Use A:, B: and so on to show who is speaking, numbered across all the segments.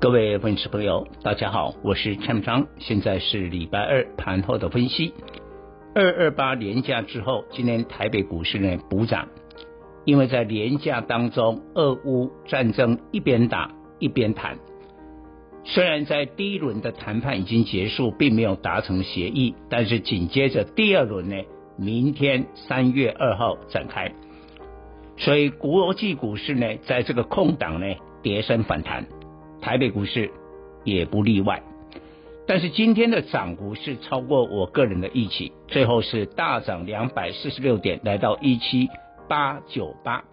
A: 各位粉丝朋友，大家好，我是蔡明彰，现在是礼拜二盘后的分析。二二八连假之后，今天台北股市呢补涨，因为在连假当中，俄乌战争一边打一边谈。虽然在第一轮的谈判已经结束，并没有达成协议，但是紧接着第二轮呢，明天三月二号展开。所以国际股市呢，在这个空档呢，跌升反弹，台北股市也不例外。但是今天的涨幅是超过我个人的预期，最后是大涨两百四十六点，来到一七八九八。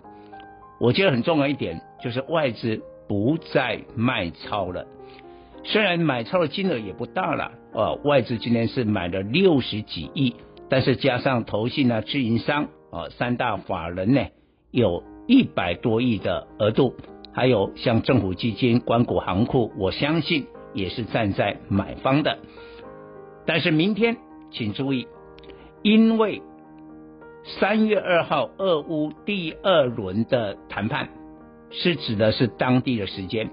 A: 我觉得很重要一点就是外资不再卖超了，虽然买超的金额也不大了，呃，外资今天是买了六十几亿，但是加上投信啊、自营商啊、三大法人呢。有一百多亿的额度，还有像政府基金、关谷行库，我相信也是站在买方的。但是明天请注意，因为三月二号俄乌第二轮的谈判是指的是当地的时间，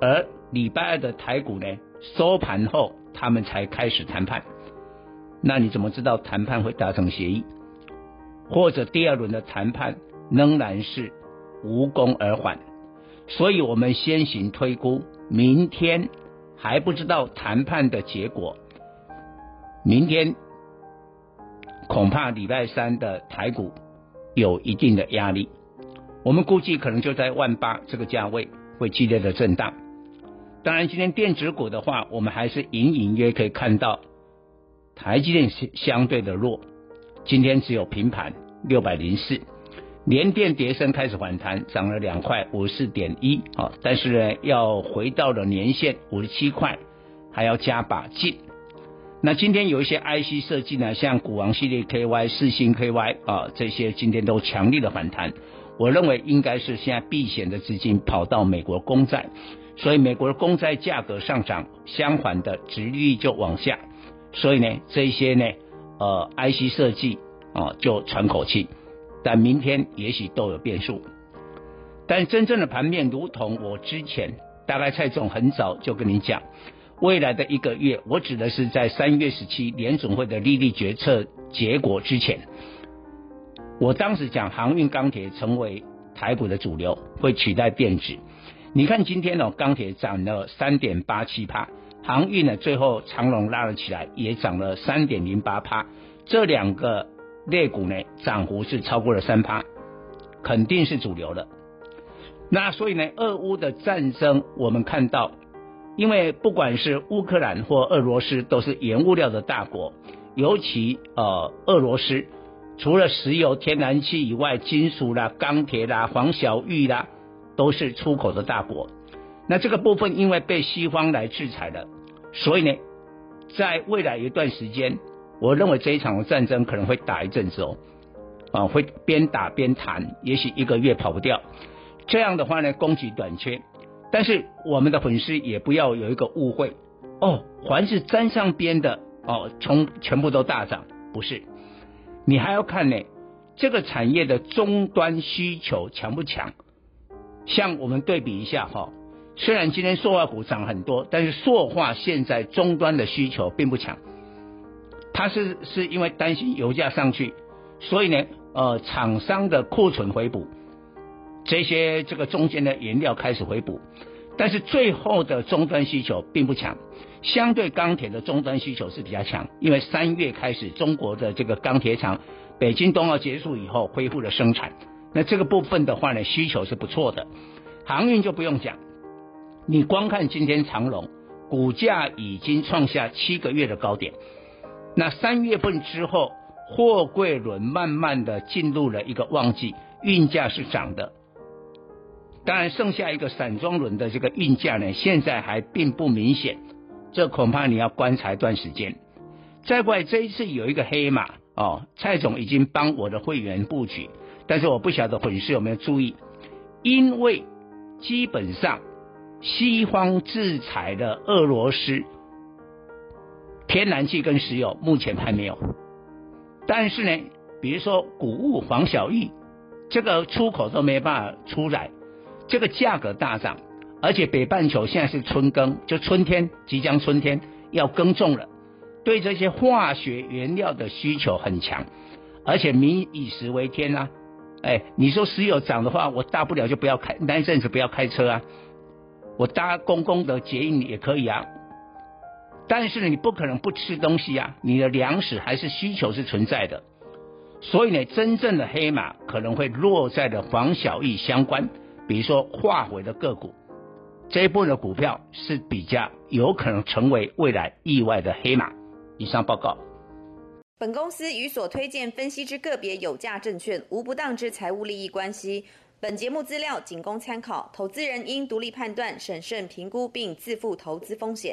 A: 而礼拜二的台股呢，收盘后他们才开始谈判。那你怎么知道谈判会达成协议，或者第二轮的谈判？仍然是无功而返，所以我们先行推估，明天还不知道谈判的结果，明天恐怕礼拜三的台股有一定的压力，我们估计可能就在万八这个价位会激烈的震荡。当然，今天电子股的话，我们还是隐隐约可以看到台积电是相对的弱，今天只有平盘六百零四。联电跌升开始反弹，涨了两块五十四点一啊，但是呢，要回到了年线五十七块，还要加把劲。那今天有一些 IC 设计呢，像股王系列 KY、四星 KY 啊，这些今天都强力的反弹。我认为应该是现在避险的资金跑到美国公债，所以美国的公债价格上涨，相反的殖利率就往下，所以呢，这些呢，呃，IC 设计啊，就喘口气。但明天也许都有变数，但真正的盘面，如同我之前大概蔡总很早就跟你讲，未来的一个月，我指的是在三月十七联总会的利率决策结果之前，我当时讲航运钢铁成为台股的主流，会取代电子。你看今天呢，钢铁涨了三点八七趴，航运呢最后长荣拉了起来，也涨了三点零八趴，这两个。肋股呢，涨幅是超过了三趴，肯定是主流的。那所以呢，俄乌的战争，我们看到，因为不管是乌克兰或俄罗斯，都是原物料的大国，尤其呃，俄罗斯除了石油、天然气以外，金属啦、钢铁啦、黄小玉啦，都是出口的大国。那这个部分因为被西方来制裁了，所以呢，在未来一段时间。我认为这一场战争可能会打一阵子哦，啊，会边打边谈，也许一个月跑不掉。这样的话呢，供给短缺。但是我们的粉丝也不要有一个误会哦，凡是沾上边的哦，从全部都大涨，不是。你还要看呢，这个产业的终端需求强不强？像我们对比一下哈，虽然今天塑化股涨很多，但是塑化现在终端的需求并不强。它是是因为担心油价上去，所以呢，呃，厂商的库存回补，这些这个中间的原料开始回补，但是最后的终端需求并不强，相对钢铁的终端需求是比较强，因为三月开始中国的这个钢铁厂北京冬奥结束以后恢复了生产，那这个部分的话呢，需求是不错的，航运就不用讲，你光看今天长龙股价已经创下七个月的高点。那三月份之后，货柜轮慢慢的进入了一个旺季，运价是涨的，当然剩下一个散装轮的这个运价呢，现在还并不明显，这恐怕你要观察一段时间。再过来这一次有一个黑马哦，蔡总已经帮我的会员布局，但是我不晓得粉丝有没有注意，因为基本上西方制裁的俄罗斯天然气跟石油目前还没有，但是呢，比如说谷物黄小玉这个出口都没办法出来，这个价格大涨，而且北半球现在是春耕，就春天即将春天要耕种了。对这些化学原料的需求很强，而且民以食为天啊！哎，你说石油涨的话，我大不了就不要开那一阵子不要开车啊，我搭公共的捷运也可以啊。但是，你不可能不吃东西啊，你的粮食还是需求是存在的。所以呢，真正的黑马可能会落在了黄小玉相关，比如说化肥的个股，这一部分的股票是比较有可能成为未来意外的黑马。以上报告。
B: 本公司与所推荐分析之个别有价证券无不当之财务利益关系。本节目资料仅供参考，投资人应独立判断、审慎评估并自负投资风险。